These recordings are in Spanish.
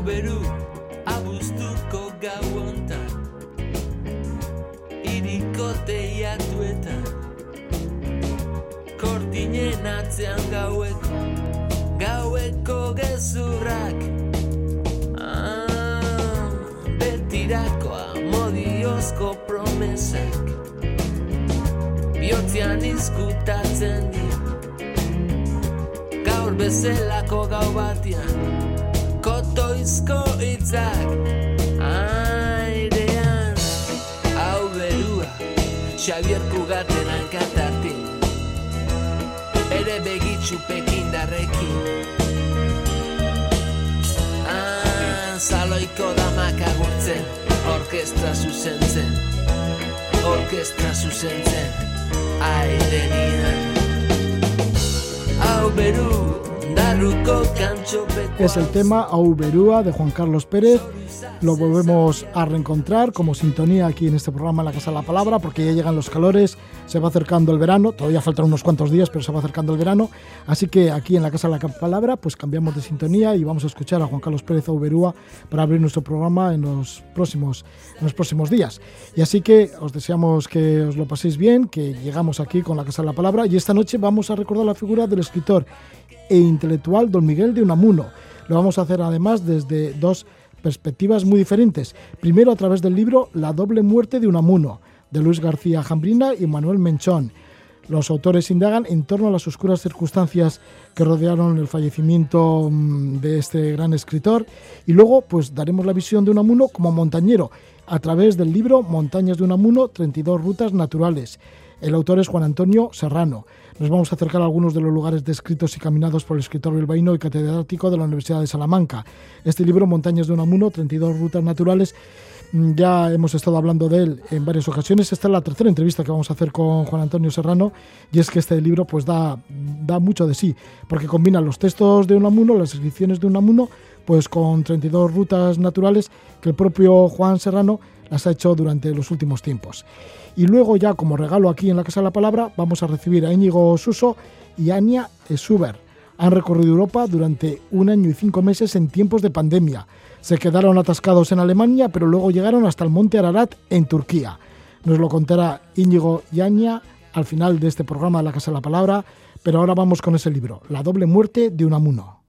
Beru abuztuko gau ontan Iriko teiatuetan Kortinen atzean gaueko Gaueko gezurrak. Ah, Betirakoa modiozko promesak Biotzean izkutatzen dira. Gaur bezelako gau batian Kotoizko itzak Airean Hau berua Xavier Kugaten hankatartin Ere begitxu pekindarrekin Ah, Zaloiko damak agurtzen Orkestra zuzentzen. Orkestra zuzentzen Airenian Hau beru Darruko kantxopeko Es el tema Auberúa de Juan Carlos Pérez. Lo volvemos a reencontrar como sintonía aquí en este programa en la Casa de la Palabra, porque ya llegan los calores, se va acercando el verano, todavía faltan unos cuantos días, pero se va acercando el verano. Así que aquí en la Casa de la Palabra, pues cambiamos de sintonía y vamos a escuchar a Juan Carlos Pérez Auberúa para abrir nuestro programa en los próximos, en los próximos días. Y así que os deseamos que os lo paséis bien, que llegamos aquí con la Casa de la Palabra y esta noche vamos a recordar la figura del escritor e intelectual don Miguel de Unamuno. Lo vamos a hacer además desde dos perspectivas muy diferentes. Primero a través del libro La doble muerte de Unamuno, de Luis García Jambrina y Manuel Menchón. Los autores indagan en torno a las oscuras circunstancias que rodearon el fallecimiento mm, de este gran escritor y luego pues daremos la visión de Unamuno como montañero a través del libro Montañas de Unamuno, 32 rutas naturales. El autor es Juan Antonio Serrano. Nos vamos a acercar a algunos de los lugares descritos y caminados por el escritor bilbaíno y catedrático de la Universidad de Salamanca. Este libro, Montañas de Unamuno, 32 rutas naturales, mm, ya hemos estado hablando de él en varias ocasiones. Esta es la tercera entrevista que vamos a hacer con Juan Antonio Serrano y es que este libro pues da, da mucho de sí, porque combina los textos de Unamuno, las descripciones de Unamuno, pues con 32 rutas naturales que el propio Juan Serrano las ha hecho durante los últimos tiempos. Y luego ya como regalo aquí en la Casa de la Palabra vamos a recibir a Íñigo Suso y Ania Esuber. Han recorrido Europa durante un año y cinco meses en tiempos de pandemia. Se quedaron atascados en Alemania, pero luego llegaron hasta el monte Ararat en Turquía. Nos lo contará Íñigo y Ania al final de este programa de la Casa de la Palabra, pero ahora vamos con ese libro, La doble muerte de Unamuno.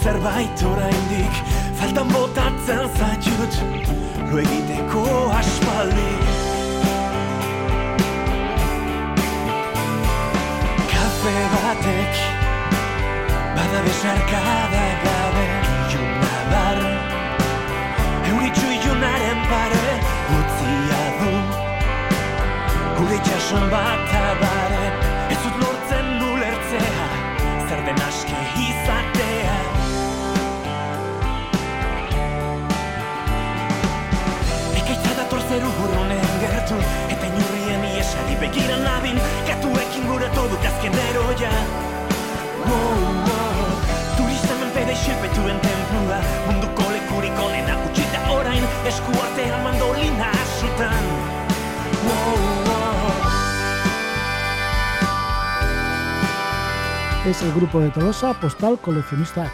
Zerbait oraindik. Faltan botatzen zaitut Lo egiteko aspaldi. Kafe batek Bada besarkada gabe. Iluna bar Euritxu ilunaren pare Utzia du. Gure itxason bat es el grupo de Tolosa Postal Coleccionistak,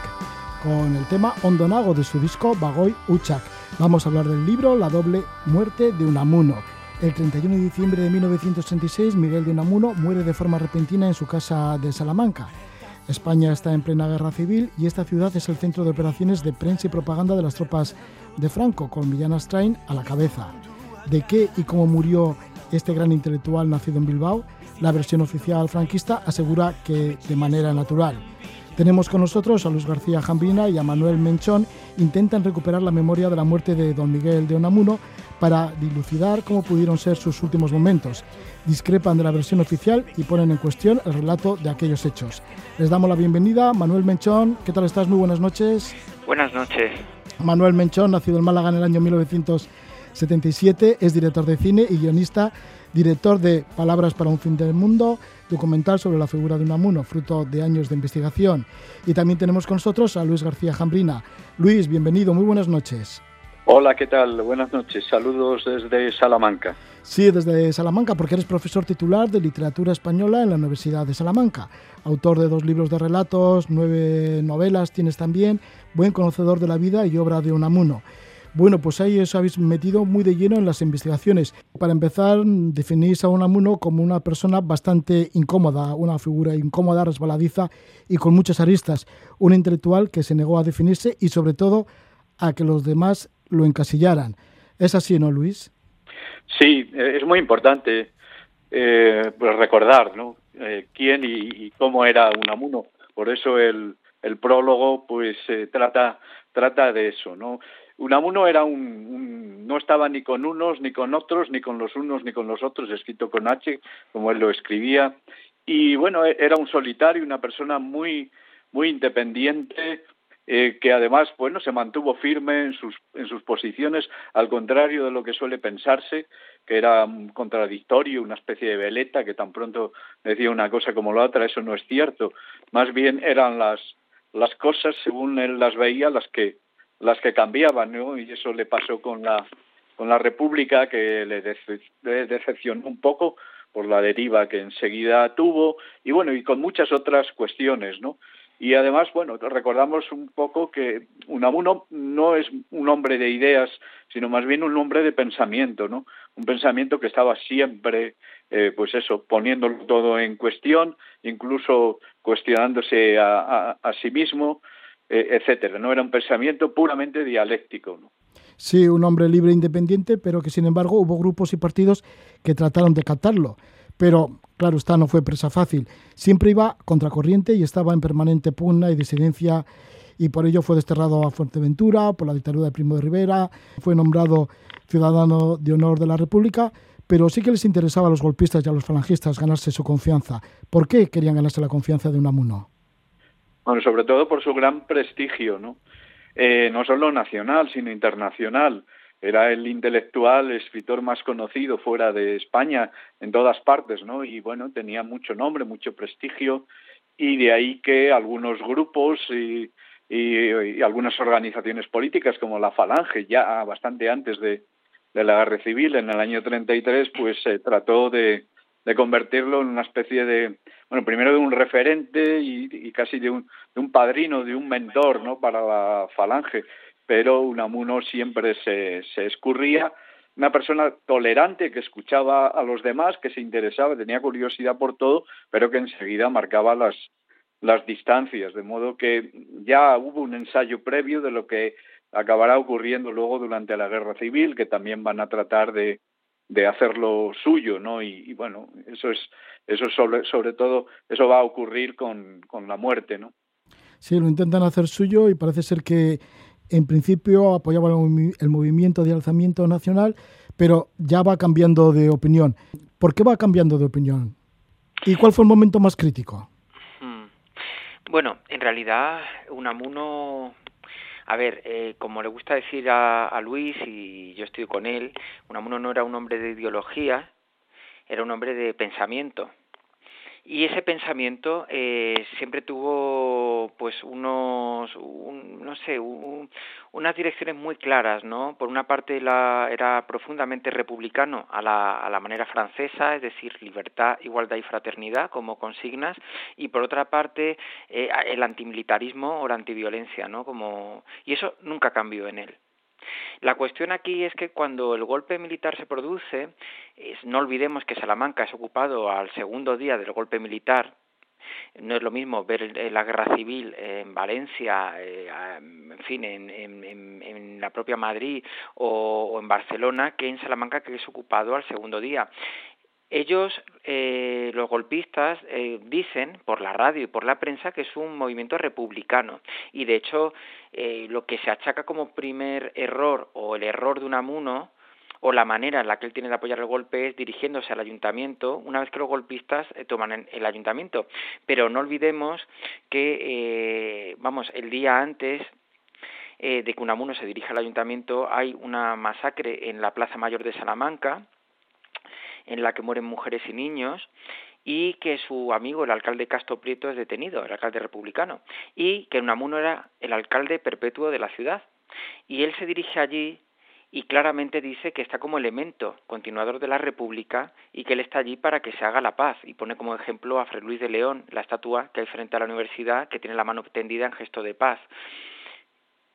con el tema Ondonago de su disco Bagoy Uchak. Vamos a hablar del libro La doble muerte de Unamuno. El 31 de diciembre de 1936, Miguel de Unamuno muere de forma repentina en su casa de Salamanca. España está en plena guerra civil y esta ciudad es el centro de operaciones de prensa y propaganda de las tropas de Franco, con Millán Astrain a la cabeza. ¿De qué y cómo murió este gran intelectual nacido en Bilbao? La versión oficial franquista asegura que de manera natural. Tenemos con nosotros a Luis García Jambrina y a Manuel Menchón. Intentan recuperar la memoria de la muerte de don Miguel de Unamuno para dilucidar cómo pudieron ser sus últimos momentos. Discrepan de la versión oficial y ponen en cuestión el relato de aquellos hechos. Les damos la bienvenida. Manuel Menchón, ¿qué tal estás? Muy buenas noches. Buenas noches. Manuel Menchón, nacido en Málaga en el año 1977, es director de cine y guionista, director de Palabras para un fin del mundo, documental sobre la figura de Unamuno, fruto de años de investigación. Y también tenemos con nosotros a Luis García Jambrina. Luis, bienvenido, muy buenas noches. Hola, ¿qué tal? Buenas noches. Saludos desde Salamanca. Sí, desde Salamanca, porque eres profesor titular de literatura española en la Universidad de Salamanca. Autor de dos libros de relatos, nueve novelas tienes también, buen conocedor de la vida y obra de Unamuno. Bueno, pues ahí os habéis metido muy de lleno en las investigaciones. Para empezar, definís a Unamuno como una persona bastante incómoda, una figura incómoda, resbaladiza y con muchas aristas. Un intelectual que se negó a definirse y sobre todo a que los demás lo encasillaran. ¿Es así, no, Luis? Sí, es muy importante eh, pues recordar. Eh, quién y, cómo era Unamuno. Por eso el, el prólogo pues eh, trata, trata de eso. ¿no? Unamuno era un, no estaba ni con unos, ni con otros, ni con los unos, ni con los otros, escrito con H, como él lo escribía. Y bueno, era un solitario, una persona muy, muy independiente, eh, que además bueno se mantuvo firme en sus en sus posiciones al contrario de lo que suele pensarse que era contradictorio una especie de veleta que tan pronto decía una cosa como la otra eso no es cierto más bien eran las las cosas según él las veía las que las que cambiaban ¿no? y eso le pasó con la con la República que le, le decepcionó un poco por la deriva que enseguida tuvo y bueno y con muchas otras cuestiones no y además, bueno, recordamos un poco que Unamuno no es un hombre de ideas, sino más bien un hombre de pensamiento, ¿no? Un pensamiento que estaba siempre, eh, pues eso, poniéndolo todo en cuestión, incluso cuestionándose a, sí mismo, etcétera. No era un pensamiento puramente dialéctico. Sí, un hombre libre e independiente, pero que sin embargo hubo grupos y partidos que trataron de captarlo. Pero Claro, esta no fue presa fácil. Siempre iba contracorriente y estaba en permanente pugna y disidencia y por ello fue desterrado a Fuerteventura por la dictadura de Primo de Rivera, fue nombrado ciudadano de honor de la República, pero sí que les interesaba a los golpistas y a los falangistas ganarse su confianza. ¿Por qué querían ganarse la confianza de Unamuno? Bueno, sobre todo por su gran prestigio, ¿no? Eh, no solo nacional, sino internacional era el intelectual, escritor más conocido fuera de España, en todas partes, ¿no? Y bueno, tenía mucho nombre, mucho prestigio, y de ahí que algunos grupos y, y, algunas organizaciones políticas, como la Falange, ya bastante antes de, la guerra civil, en el año 33, pues se trató de, de convertirlo en una especie de, bueno, primero de un referente y, y casi de un, de un padrino, de un mentor, ¿no? Para la Falange. Pero Unamuno siempre se, se escurría. Una persona tolerante que escuchaba a los demás, que se interesaba, tenía curiosidad por todo, pero que enseguida marcaba las, las distancias, de modo que ya hubo un ensayo previo de lo que acabará ocurriendo luego durante la guerra civil, que también van a tratar de, de hacerlo suyo, ¿no? Y, bueno, eso es, eso sobre, sobre todo, eso va a ocurrir con, con la muerte, ¿no? Sí, lo intentan hacer suyo y parece ser que en principio apoyaba el movimiento de alzamiento nacional, pero ya va cambiando de opinión. ¿Por qué va cambiando de opinión? ¿Y cuál fue el momento más crítico? Hmm. Bueno, en realidad Unamuno, a ver, eh, como le gusta decir a, a, Luis y yo estoy con él, Unamuno no era un hombre de ideología, era un hombre de pensamiento. Y ese pensamiento eh, siempre tuvo, pues, unos, no sé, unas direcciones muy claras, ¿no? Por una parte la, era profundamente republicano a la, a la manera francesa, es decir, libertad, igualdad y fraternidad como consignas, y por otra parte eh, el antimilitarismo o la antiviolencia, ¿no? Como, y eso nunca cambió en él. La cuestión aquí es que cuando el golpe militar se produce, no olvidemos que Salamanca es ocupado al segundo día del golpe militar, no es lo mismo ver la guerra civil en Valencia, eh, en fin, en, la propia Madrid o, en Barcelona que en Salamanca que es ocupado al segundo día. Ellos, eh, los golpistas, eh, dicen por la radio y por la prensa que es un movimiento republicano y de hecho eh, lo que se achaca como primer error o el error de Unamuno o la manera en la que él tiene de apoyar el golpe es dirigiéndose al ayuntamiento una vez que los golpistas toman el ayuntamiento. Pero no olvidemos que, vamos, el día antes eh, de que Unamuno se dirige al ayuntamiento, hay una masacre en la Plaza Mayor de Salamanca, en la que mueren mujeres y niños, y que su amigo, el alcalde Castro Prieto, es detenido, el alcalde republicano, y que Unamuno era el alcalde perpetuo de la ciudad. Y él se dirige allí y claramente dice que está como elemento continuador de la República y que él está allí para que se haga la paz y pone como ejemplo a Fray Luis de León, la estatua que hay frente a la universidad que tiene la mano tendida en gesto de paz.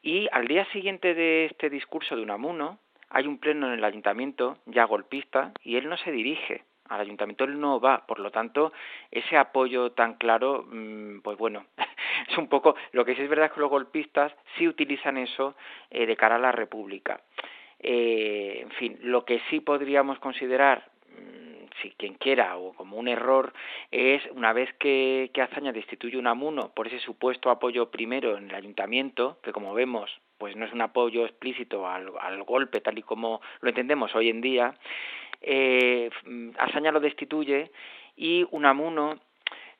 Y al día siguiente de este discurso de Unamuno hay un pleno en el ayuntamiento ya golpista y él no se dirige al ayuntamiento él no va, por lo tanto, ese apoyo tan claro, mm, pues bueno, es un poco, lo que sí es verdad es que los golpistas sí utilizan eso eh, de cara a la República. Eh, en fin, lo que sí podríamos considerar mm, si quien quiera o como un error es una vez que, que Azaña destituye un amuno por ese supuesto apoyo primero en el ayuntamiento, que como vemos pues no es un apoyo explícito al, al golpe tal y como lo entendemos hoy en día, eh, Azaña lo destituye y Unamuno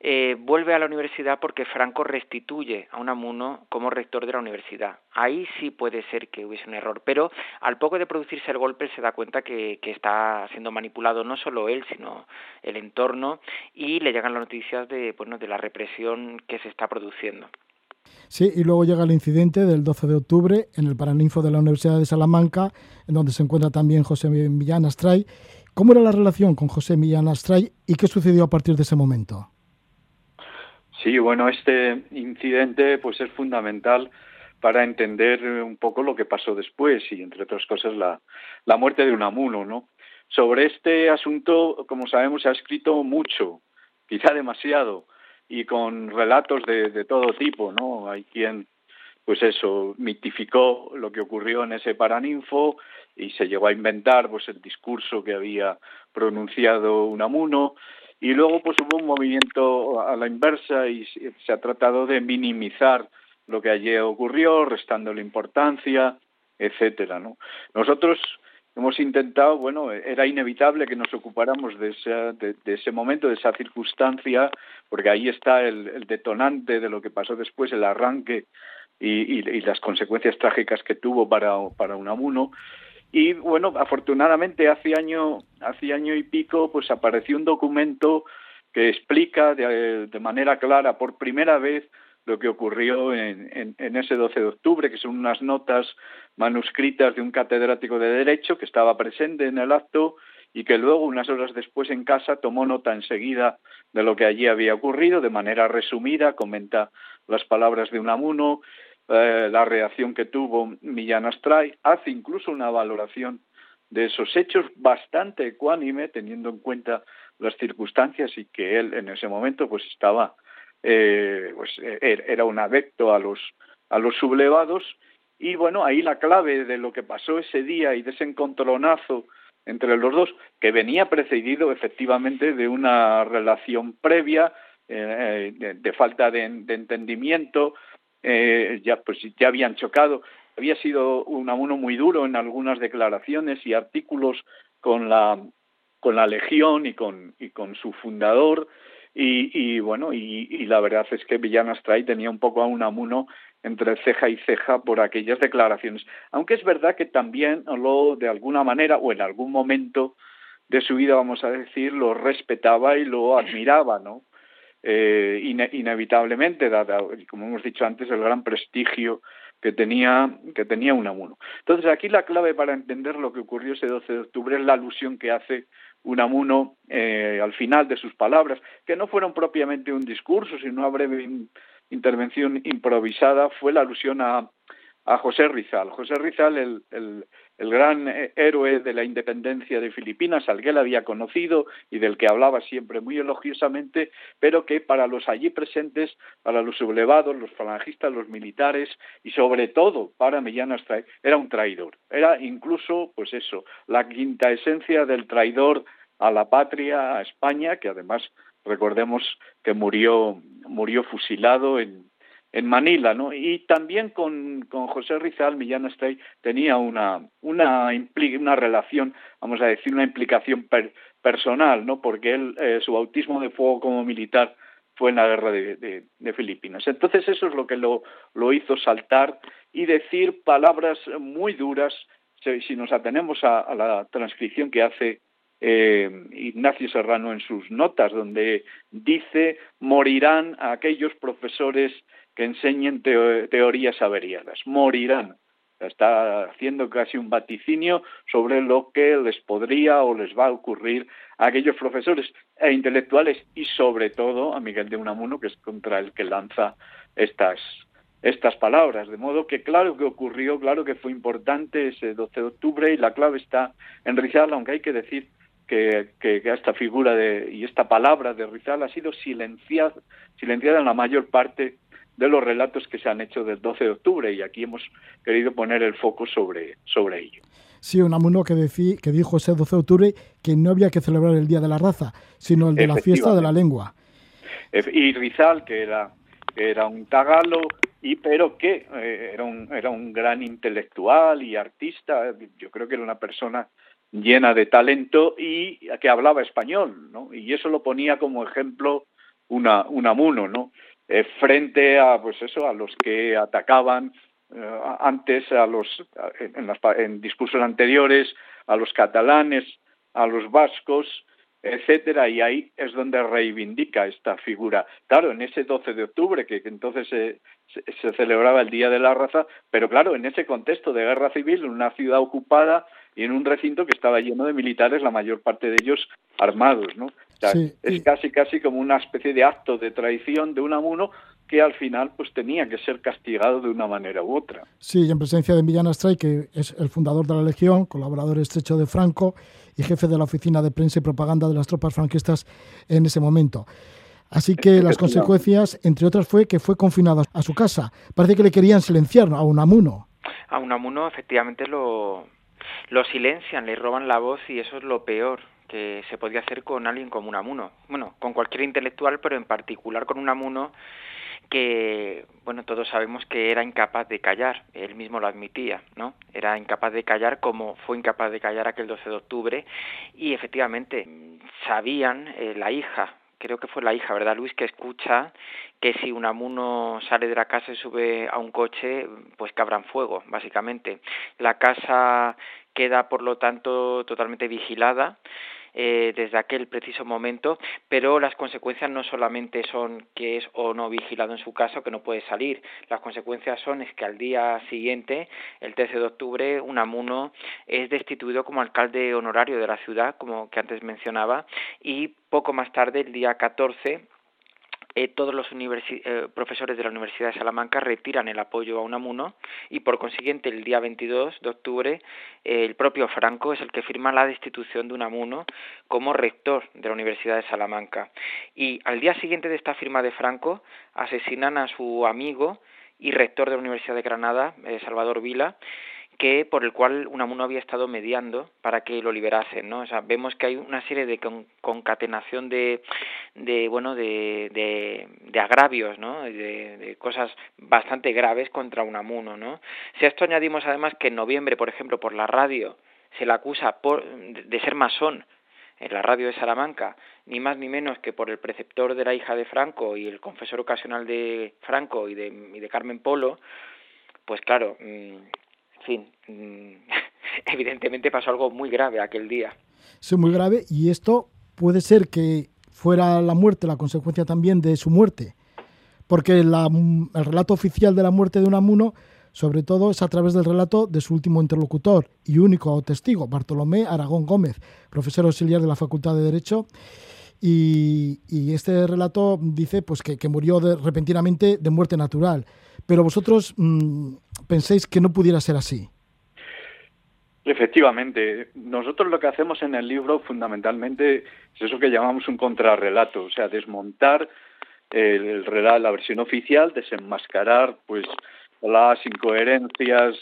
eh, vuelve a la universidad porque Franco restituye a Unamuno como rector de la universidad. Ahí sí puede ser que hubiese un error, pero al poco de producirse el golpe se da cuenta que, está siendo manipulado no solo él, sino el entorno y le llegan las noticias de, bueno, de la represión que se está produciendo. Sí, y luego llega el incidente del 12 de octubre en el Paraninfo de la Universidad de Salamanca, en donde se encuentra también José Millán Astray. ¿Cómo era la relación con José Millán Astray y qué sucedió a partir de ese momento? Sí, bueno, este incidente pues es fundamental para entender un poco lo que pasó después y entre otras cosas la, la muerte de Unamuno, ¿no? Sobre este asunto, como sabemos, se ha escrito mucho, quizá demasiado, y con relatos de, de todo tipo, ¿no? Hay quien, pues eso, mitificó lo que ocurrió en ese Paraninfo y se llegó a inventar pues el discurso que había pronunciado Unamuno y luego pues hubo un movimiento a la inversa y se ha tratado de minimizar lo que allí ocurrió, restándole importancia, etcétera, ¿no? Nosotros hemos intentado, bueno, era inevitable que nos ocupáramos de ese, momento, de esa circunstancia, porque ahí está el, detonante de lo que pasó después, el arranque y, y, las consecuencias trágicas que tuvo para, para Unamuno. Y bueno, afortunadamente hace año, hace año y pico, pues apareció un documento que explica de, manera clara por primera vez lo que ocurrió en, en, ese 12 de octubre, que son unas notas manuscritas de un catedrático de Derecho que estaba presente en el acto y que luego, unas horas después en casa, tomó nota enseguida de lo que allí había ocurrido, de manera resumida, comenta las palabras de Unamuno, eh, la reacción que tuvo Millán Astray, hace incluso una valoración de esos hechos bastante ecuánime, teniendo en cuenta las circunstancias y que él en ese momento pues estaba, eh, pues er, era un adepto a los, a los sublevados y bueno, ahí la clave de lo que pasó ese día y de ese encontronazo entre los dos, que venía precedido efectivamente de una relación previa, eh, de, falta de entendimiento, eh, ya pues ya habían chocado. Había sido un amuno muy duro en algunas declaraciones y artículos con la con la Legión y con y con su fundador y, y bueno y, la verdad es que Villana Astray tenía un poco a un amuno entre ceja y ceja por aquellas declaraciones. Aunque es verdad que también lo de alguna manera o en algún momento de su vida, vamos a decir, lo respetaba y lo admiraba, ¿no? eh, inevitablemente, dado, como hemos dicho antes, el gran prestigio que tenía, que tenía Unamuno. Entonces, aquí la clave para entender lo que ocurrió ese 12 de octubre es la alusión que hace Unamuno eh, al final de sus palabras, que no fueron propiamente un discurso, sino una breve intervención improvisada, fue la alusión a, a José Rizal. José Rizal, el, el, el gran eh, héroe de la independencia de Filipinas, al que él había conocido y del que hablaba siempre muy elogiosamente, pero que para los allí presentes, para los sublevados, los falangistas, los militares y sobre todo para Millán Astray, era un traidor. Era incluso, pues eso, la quinta esencia del traidor a la patria, a España, que además recordemos que murió, murió fusilado en, en Manila, ¿no? Y también con, José Rizal, Millán Astray tenía una, una, una relación, vamos a decir, una implicación personal, ¿no? Porque él, eh, su bautismo de fuego como militar fue en la guerra de, de, Filipinas. Entonces eso es lo que lo, lo hizo saltar y decir palabras muy duras si nos atenemos a, la transcripción que hace eh, Ignacio Serrano en sus notas, donde dice morirán aquellos profesores que enseñen teorías averiadas, morirán. Está haciendo casi un vaticinio sobre lo que les podría o les va a ocurrir a aquellos profesores e intelectuales y sobre todo a Miguel de Unamuno, que es contra el que lanza estas, estas palabras. De modo que claro que ocurrió, claro que fue importante ese 12 de octubre y la clave está en Rizal, aunque hay que decir que, que, esta figura de, y esta palabra de Rizal ha sido silenciada, silenciada en la mayor parte de los relatos que se han hecho del 12 de octubre y aquí hemos querido poner el foco sobre, sobre ello. Sí, Unamuno que, decí, que dijo ese 12 de octubre que no había que celebrar el Día de la Raza, sino el de la fiesta de la lengua. Y Rizal, que era, era un tagalo, y pero que eh, era, un, era un gran intelectual y artista, yo creo que era una persona llena de talento y que hablaba español, ¿no? Y eso lo ponía como ejemplo una, Unamuno, ¿no? Eh, frente a pues eso a los que atacaban eh, antes a los en, en discursos anteriores a los catalanes a los vascos etcétera y ahí es donde reivindica esta figura. Claro en ese 12 de octubre que, entonces se, celebraba el día de la raza pero claro en ese contexto de guerra civil en una ciudad ocupada y en un recinto que estaba lleno de militares la mayor parte de ellos armados no es casi casi como una especie de acto de traición de un amuno que al final pues tenía que ser castigado de una manera u otra. Sí, en presencia de Millán Astray, que es el fundador de la Legión, colaborador estrecho de Franco y jefe de la oficina de prensa y propaganda de las tropas franquistas en ese momento. Así que las consecuencias, entre otras, fue que fue confinado a su casa. Parece que le querían silenciar a Unamuno. A Unamuno efectivamente lo, lo silencian, le roban la voz y eso es lo peor que se podía hacer con alguien como Unamuno. Bueno, con cualquier intelectual, pero en particular con Unamuno que, bueno, todos sabemos que era incapaz de callar, él mismo lo admitía, ¿no? Era incapaz de callar como fue incapaz de callar aquel 12 de octubre y efectivamente sabían, eh, la hija, creo que fue la hija, ¿verdad, Luis? Que escucha que si Unamuno sale de la casa y sube a un coche, pues cabran fuego, básicamente. La casa queda, por lo tanto, totalmente vigilada eh, desde aquel preciso momento, pero las consecuencias no solamente son que es o no vigilado en su caso, que no puede salir, las consecuencias son es que al día siguiente, el 13 de octubre, Unamuno es destituido como alcalde honorario de la ciudad, como que antes mencionaba, y poco más tarde, el día 14, eh, todos los eh, profesores de la Universidad de Salamanca retiran el apoyo a Unamuno y por consiguiente el día 22 de octubre eh, el propio Franco es el que firma la destitución de Unamuno como rector de la Universidad de Salamanca. Y al día siguiente de esta firma de Franco asesinan a su amigo y rector de la Universidad de Granada, Salvador Vila, que por el cual Unamuno había estado mediando para que lo liberasen, ¿no? O sea, vemos que hay una serie de concatenación de, de bueno, de, de, agravios, ¿no? De, de, cosas bastante graves contra Unamuno, ¿no? Si a esto añadimos además que en noviembre, por ejemplo, por la radio se le acusa por, de ser masón en la radio de Salamanca, ni más ni menos que por el preceptor de la hija de Franco y el confesor ocasional de Franco y de, y de Carmen Polo, pues claro, mm, fin, mm, evidentemente pasó algo muy grave aquel día. Sí, muy grave, y esto puede ser que fuera la muerte la consecuencia también de su muerte, porque la, el relato oficial de la muerte de Unamuno, sobre todo, es a través del relato de su último interlocutor y único testigo, Bartolomé Aragón Gómez, profesor auxiliar de la Facultad de Derecho, y, este relato dice pues, que, murió repentinamente de muerte natural. Pero vosotros mm, penséis que no pudiera ser así. Efectivamente, nosotros lo que hacemos en el libro fundamentalmente es eso que llamamos un contrarrelato, o sea, desmontar el, relato, la versión oficial, desenmascarar pues las incoherencias,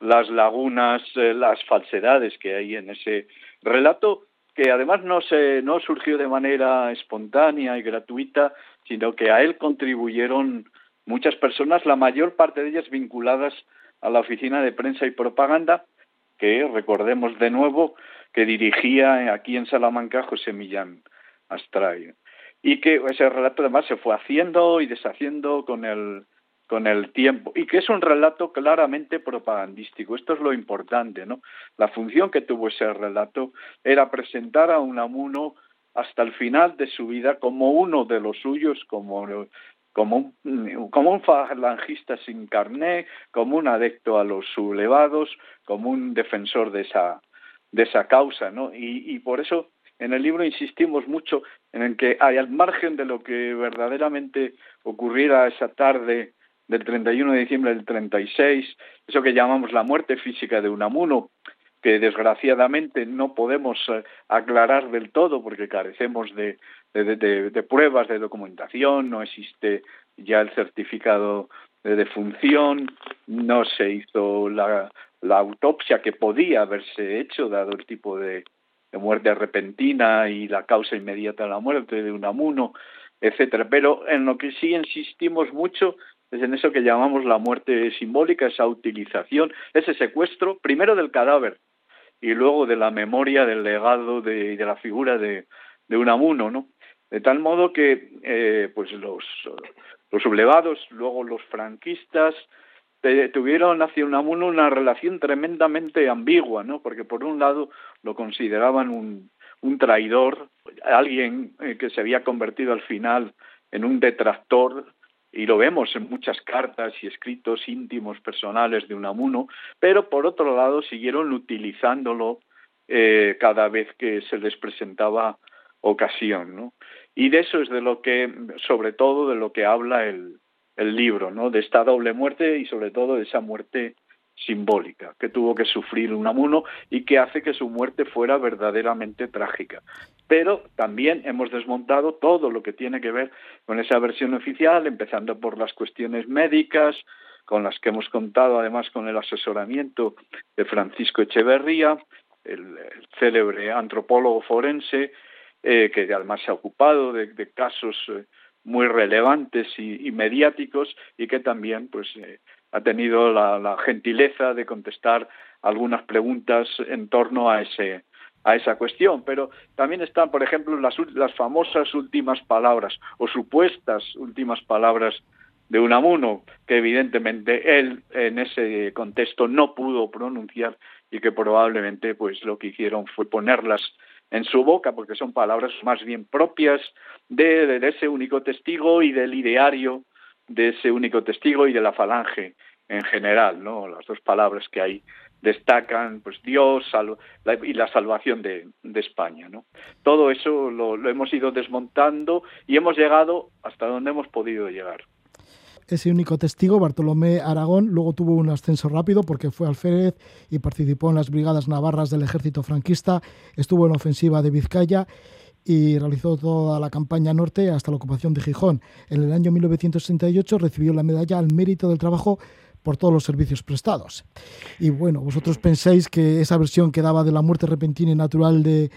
las lagunas, eh, las falsedades que hay en ese relato que además no se no surgió de manera espontánea y gratuita, sino que a él contribuyeron muchas personas, la mayor parte de ellas vinculadas a la oficina de prensa y propaganda, que recordemos de nuevo que dirigía aquí en Salamanca José Millán Astray. Y que ese relato además se fue haciendo y deshaciendo con el, con el tiempo y que es un relato claramente propagandístico. Esto es lo importante, ¿no? La función que tuvo ese relato era presentar a Unamuno hasta el final de su vida como uno de los suyos, como como un, como un falangista sin carné, como un adecto a los sublevados, como un defensor de esa, de esa causa, ¿no? Y, por eso en el libro insistimos mucho en que hay al margen de lo que verdaderamente ocurriera esa tarde del 31 de diciembre del 36, eso que llamamos la muerte física de Unamuno, que desgraciadamente no podemos eh, aclarar del todo porque carecemos de, de, pruebas de documentación, no existe ya el certificado de defunción, no se hizo la, la autopsia que podía haberse hecho dado el tipo de, muerte repentina y la causa inmediata de la muerte de Unamuno, etcétera. Pero en lo que sí insistimos mucho es en eso que llamamos la muerte simbólica, esa utilización, ese secuestro, primero del cadáver y luego de la memoria, del legado de, de la figura de, Unamuno, ¿no? De tal modo que eh, pues los, los sublevados, luego los franquistas, tuvieron hacia Unamuno una relación tremendamente ambigua, ¿no? Porque por un lado lo consideraban un, un traidor, alguien eh, que se había convertido al final en un detractor, y lo vemos en muchas cartas y escritos íntimos personales de Unamuno, pero por otro lado siguieron utilizándolo eh, cada vez que se les presentaba ocasión, ¿no? Y de eso es de lo que, sobre todo, de lo que habla el, el libro, ¿no? De esta doble muerte y sobre todo de esa muerte simbólica que tuvo que sufrir Unamuno y que hace que su muerte fuera verdaderamente trágica. Pero también hemos desmontado todo lo que tiene que ver con esa versión oficial, empezando por las cuestiones médicas, con las que hemos contado además con el asesoramiento de Francisco Echeverría, el, célebre antropólogo forense, eh, que además se ha ocupado de, casos eh, muy relevantes y, mediáticos y que también pues eh, ha tenido la, gentileza de contestar algunas preguntas en torno a ese a esa cuestión, pero también están, por ejemplo, las, las famosas últimas palabras o supuestas últimas palabras de Unamuno, que evidentemente él en ese contexto no pudo pronunciar y que probablemente pues lo que hicieron fue ponerlas en su boca, porque son palabras más bien propias de, ese único testigo y del ideario de ese único testigo y de la falange en general, ¿no? Las dos palabras que ahí destacan, pues Dios y la salvación de, España, ¿no? Todo eso lo hemos ido desmontando y hemos llegado hasta donde hemos podido llegar ese único testigo, Bartolomé Aragón, luego tuvo un ascenso rápido porque fue alférez y participó en las brigadas navarras del ejército franquista, estuvo en la ofensiva de Vizcaya y realizó toda la campaña norte hasta la ocupación de Gijón. En el año 1968 recibió la medalla al mérito del trabajo por todos los servicios prestados. Y bueno, vosotros pensáis que esa versión que daba de la muerte repentina y natural de,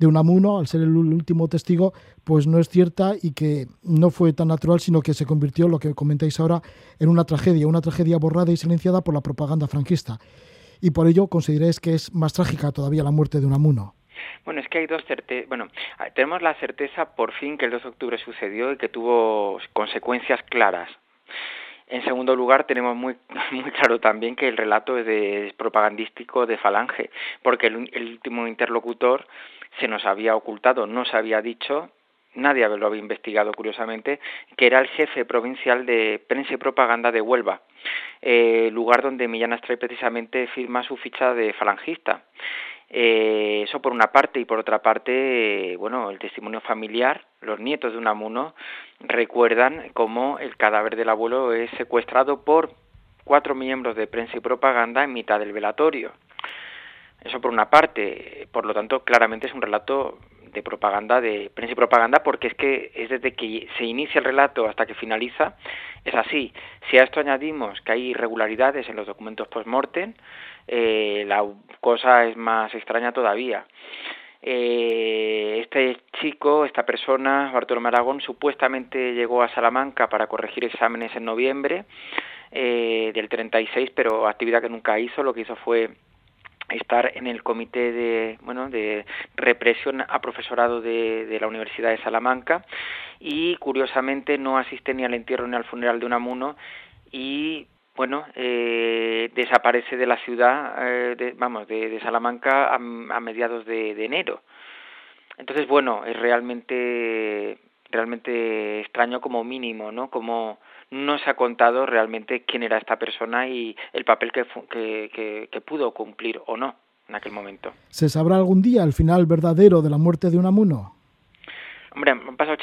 de Unamuno, al ser el último testigo, pues no es cierta y que no fue tan natural, sino que se convirtió, lo que comentáis ahora, en una tragedia, una tragedia borrada y silenciada por la propaganda franquista. Y por ello consideráis que es más trágica todavía la muerte de Unamuno. Bueno, es que hay dos certezas. Bueno, tenemos la certeza por fin que el 2 de octubre sucedió y que tuvo consecuencias claras. En segundo lugar, tenemos muy, muy claro también que el relato es, de, propagandístico de Falange, porque el, último interlocutor se nos había ocultado, no se había dicho, nadie lo había investigado curiosamente, que era el jefe provincial de prensa y propaganda de Huelva, eh, lugar donde Millán Astray precisamente firma su ficha de falangista. Eh, eso por una parte y por otra parte, bueno, el testimonio familiar, los nietos de Unamuno recuerdan cómo el cadáver del abuelo es secuestrado por cuatro miembros de prensa y propaganda en mitad del velatorio. Eso por una parte, por lo tanto, claramente es un relato de propaganda, de prensa y propaganda, porque es que es desde que se inicia el relato hasta que finaliza, es así. Si a esto añadimos que hay irregularidades en los documentos post-mortem, eh, la cosa es más extraña todavía. Eh, este chico, esta persona, Bartolomé Aragón, supuestamente llegó a Salamanca para corregir exámenes en noviembre eh, del 36, pero actividad que nunca hizo, lo que hizo fue estar en el comité de bueno de represión a profesorado de, de, la Universidad de Salamanca y curiosamente no asiste ni al entierro ni al funeral de Unamuno y bueno, eh, desaparece de la ciudad, eh, vamos, de, Salamanca a, mediados de, enero. Entonces, bueno, es realmente, realmente extraño como mínimo, ¿no? Como no se ha contado realmente quién era esta persona y el papel que, que, que pudo cumplir o no en aquel momento. ¿Se sabrá algún día el final verdadero de la muerte de Unamuno? Hombre, han pasado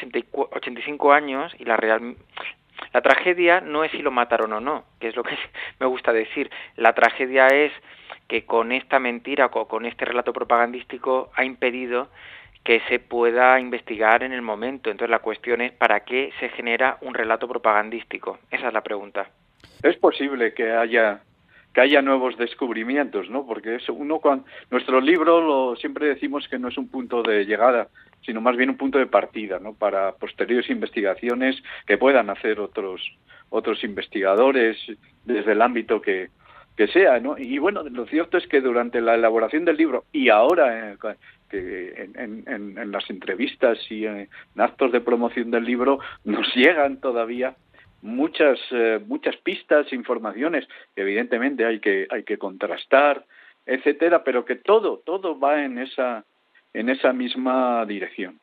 85 años y la real, la tragedia no es si lo mataron o no, que es lo que me gusta decir. La tragedia es que con esta mentira o con este relato propagandístico ha impedido que se pueda investigar en el momento. Entonces la cuestión es para qué se genera un relato propagandístico. Esa es la pregunta. Es posible que haya que haya nuevos descubrimientos, ¿no? Porque es uno cuando nuestro libro lo siempre decimos que no es un punto de llegada, sino más bien un punto de partida, ¿no? Para posteriores investigaciones que puedan hacer otros otros investigadores desde el ámbito que, que sea, ¿no? Y bueno, lo cierto es que durante la elaboración del libro y ahora eh, que en, en, en, las entrevistas y en actos de promoción del libro nos llegan todavía muchas eh, muchas pistas, informaciones evidentemente hay que hay que contrastar, etcétera, pero que todo todo va en esa en esa misma dirección.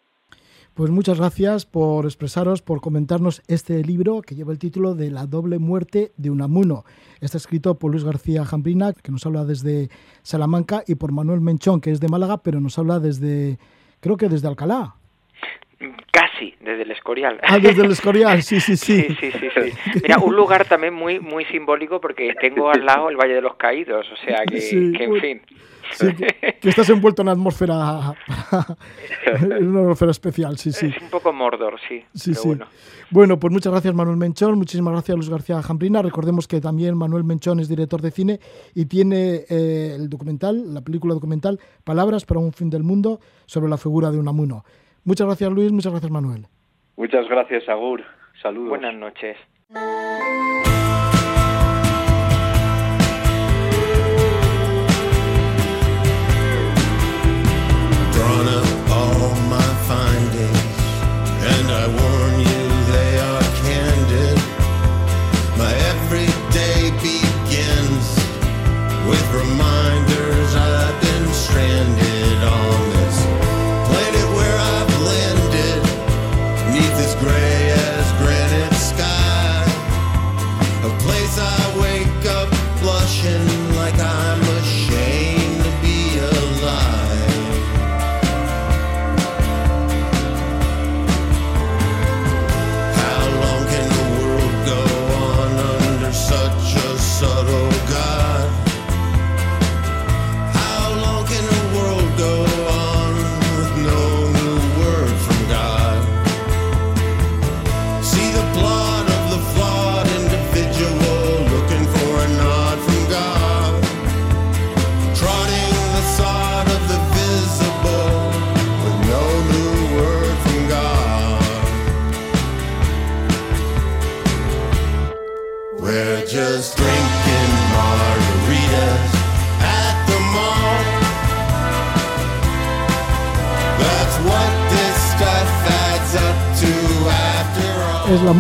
Pues muchas gracias por expresaros, por comentarnos este libro que lleva el título de La doble muerte de Unamuno. Está escrito por Luis García Jambrina, que nos habla desde Salamanca, y por Manuel Menchón, que es de Málaga, pero nos habla desde, creo que desde Alcalá. Casi, desde el Escorial. Ah, desde el Escorial, sí, sí, sí. sí, sí, sí, Mira, un lugar también muy muy simbólico porque tengo al lado el Valle de los Caídos, o sea que, en fin. que, estás envuelto en una atmósfera, en una atmósfera especial, sí, sí. Es un poco Mordor, sí. Sí, sí. Bueno. bueno. pues muchas gracias Manuel Menchón, muchísimas gracias Luis García Jambrina. Recordemos que también Manuel Menchón es director de cine y tiene eh, el documental, la película documental Palabras para un fin del mundo sobre la figura de Unamuno. Muchas gracias Luis, muchas gracias Manuel. Muchas gracias Agur, saludos. Buenas noches.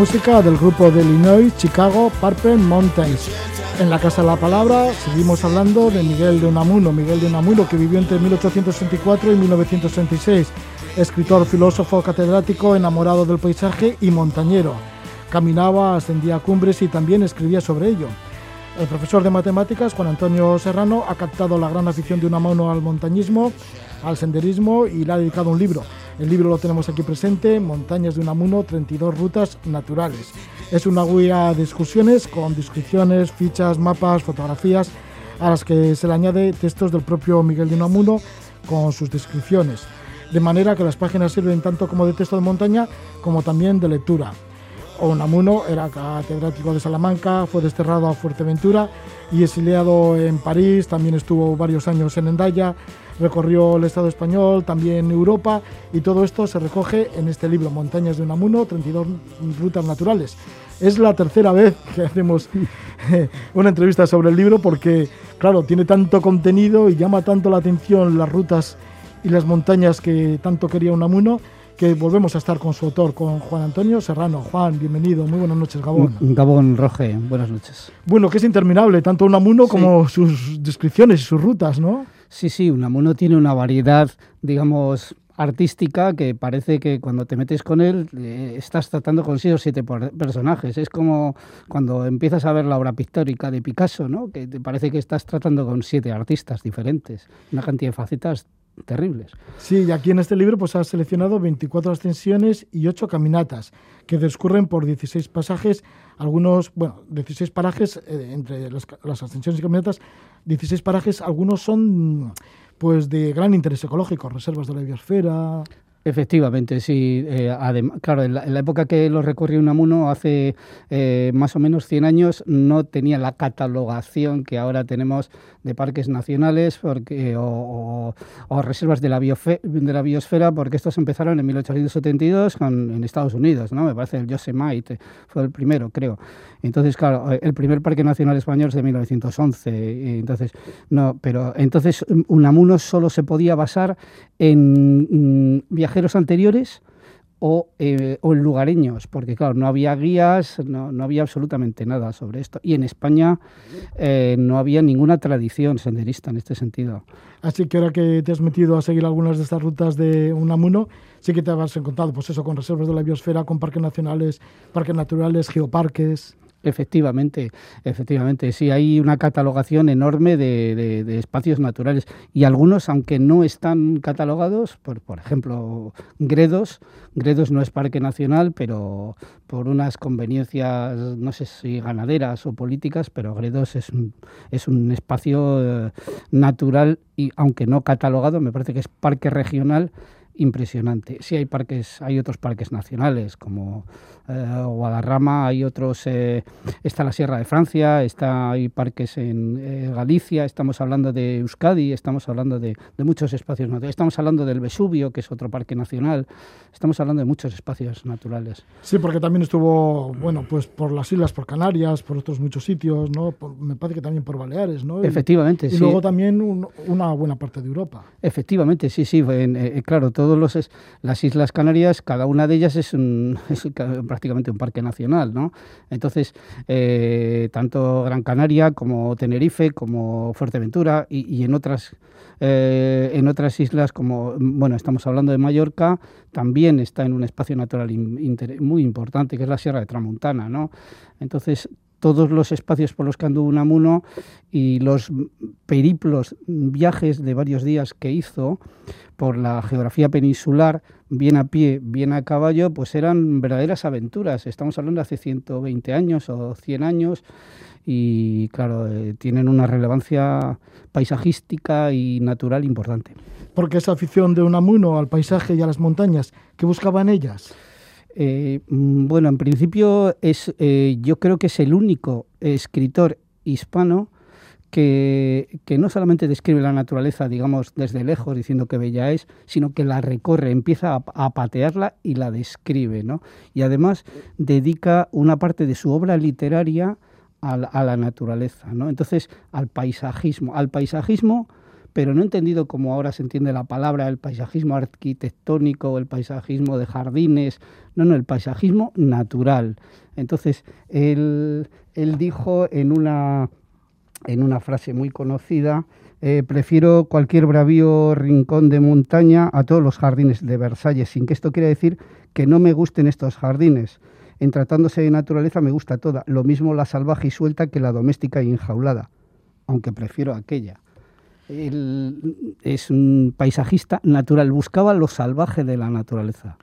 Música del grupo de Illinois, Chicago, Purple Mountains. En la Casa de la Palabra seguimos hablando de Miguel de Unamuno, Miguel de Unamuno que vivió entre 1864 y 1936, escritor, filósofo, catedrático, enamorado del paisaje y montañero. Caminaba, ascendía a cumbres y también escribía sobre ello. El profesor de matemáticas, Juan Antonio Serrano, ha captado la gran afición de Unamuno al montañismo, al senderismo y le ha dedicado un libro, el libro lo tenemos aquí presente, Montañas de Unamuno, 32 rutas naturales. Es una guía de excursiones con descripciones, fichas, mapas, fotografías, a las que se le añade textos del propio Miguel de Unamuno con sus descripciones. De manera que las páginas sirven tanto como de texto de montaña como también de lectura. Unamuno era catedrático de Salamanca, fue desterrado a Fuerteventura y exiliado en París, también estuvo varios años en Endaya, recorrió el Estado español, también Europa, y todo esto se recoge en este libro, Montañas de Unamuno, 32 rutas naturales. Es la tercera vez que hacemos una entrevista sobre el libro porque, claro, tiene tanto contenido y llama tanto la atención las rutas y las montañas que tanto quería Unamuno que volvemos a estar con su autor, con Juan Antonio Serrano. Juan, bienvenido, muy buenas noches, Gabón. Gabón Roge, buenas noches. Bueno, que es interminable, tanto Unamuno como sus descripciones y sus rutas, ¿no? Sí, sí, Unamuno tiene una variedad, digamos, artística que parece que cuando te metes con él eh, estás tratando con siete personajes. Es como cuando empiezas a ver la obra pictórica de Picasso, ¿no? que te parece que estás tratando con siete artistas diferentes, una cantidad de facetas terribles. Sí, y aquí en este libro pues has seleccionado 24 ascensiones y 8 caminatas que discurren por 16 pasajes, algunos, bueno, 16 parajes eh, entre las, las, ascensiones y caminatas, 16 parajes, algunos son pues de gran interés ecológico, reservas de la biosfera, Efectivamente, sí. Eh, claro, en la, época que lo recorrió Unamuno, hace eh, más o menos 100 años, no tenía la catalogación que ahora tenemos de parques nacionales porque, o, reservas de la, de la biosfera, porque estos empezaron en 1872 con, en Estados Unidos, ¿no? Me parece el Yosemite fue el primero, creo. Entonces, claro, el primer parque nacional español es de 1911. Entonces, no, pero entonces Unamuno solo se podía basar en mm, viajeros anteriores eh, o, lugareños, porque claro, no había guías, no, no había absolutamente nada sobre esto. Y en España eh, no había ninguna tradición senderista en este sentido. Así que ahora que te has metido a seguir algunas de estas rutas de Unamuno, sí que te has encontrado, pues eso, con reservas de la biosfera, con parques nacionales, parques naturales, geoparques. Efectivamente, efectivamente, sí, hay una catalogación enorme de, espacios naturales y algunos, aunque no están catalogados, por, por ejemplo, Gredos, Gredos no es parque nacional, pero por unas conveniencias, no sé si ganaderas o políticas, pero Gredos es un, es un espacio eh, natural y aunque no catalogado, me parece que es parque regional impresionante. Sí hay parques, hay otros parques nacionales como eh, Guadarrama, hay otros, eh, está la Sierra de Francia, está hay parques en eh, Galicia, estamos hablando de Euskadi, estamos hablando de, muchos espacios naturales, estamos hablando del Vesubio, que es otro parque nacional, estamos hablando de muchos espacios naturales. Sí, porque también estuvo, bueno, pues por las islas, por Canarias, por otros muchos sitios, ¿no? me parece que también por Baleares, ¿no? Efectivamente, y, luego también una buena parte de Europa. Efectivamente, sí, sí, claro, todo todas las Islas Canarias, cada una de ellas es, prácticamente un parque nacional, ¿no? Entonces, eh, tanto Gran Canaria como Tenerife, como Fuerteventura y, en otras eh, en otras islas como, bueno, estamos hablando de Mallorca, también está en un espacio natural muy importante, que es la Sierra de Tramontana, ¿no? Entonces, todos los espacios por los que anduvo Unamuno y los periplos, viajes de varios días que hizo por la geografía peninsular, bien a pie, bien a caballo, pues eran verdaderas aventuras. Estamos hablando de hace 120 años o 100 años y claro, eh, tienen una relevancia paisajística y natural importante. Porque esa afición de Unamuno al paisaje y a las montañas, ¿qué buscaban ellas? Eh, mm, bueno, en principio es, eh, yo creo que es el único escritor hispano que, que, no solamente describe la naturaleza, digamos, desde lejos, diciendo que bella es, sino que la recorre, empieza a, patearla y la describe, ¿no? Y además dedica una parte de su obra literaria a a la naturaleza, ¿no? Entonces, al paisajismo. Al paisajismo pero no entendido como ahora se entiende la palabra, el paisajismo arquitectónico, el paisajismo de jardines, no, no, el paisajismo natural. Entonces, él, él dijo en una, en una frase muy conocida, eh, prefiero cualquier bravío rincón de montaña a todos los jardines de Versalles, sin que esto quiera decir que no me gusten estos jardines. En tratándose de naturaleza me gusta toda, lo mismo la salvaje y suelta que la doméstica y enjaulada, aunque prefiero aquella es un paisajista natural, buscaba lo salvaje de la naturaleza.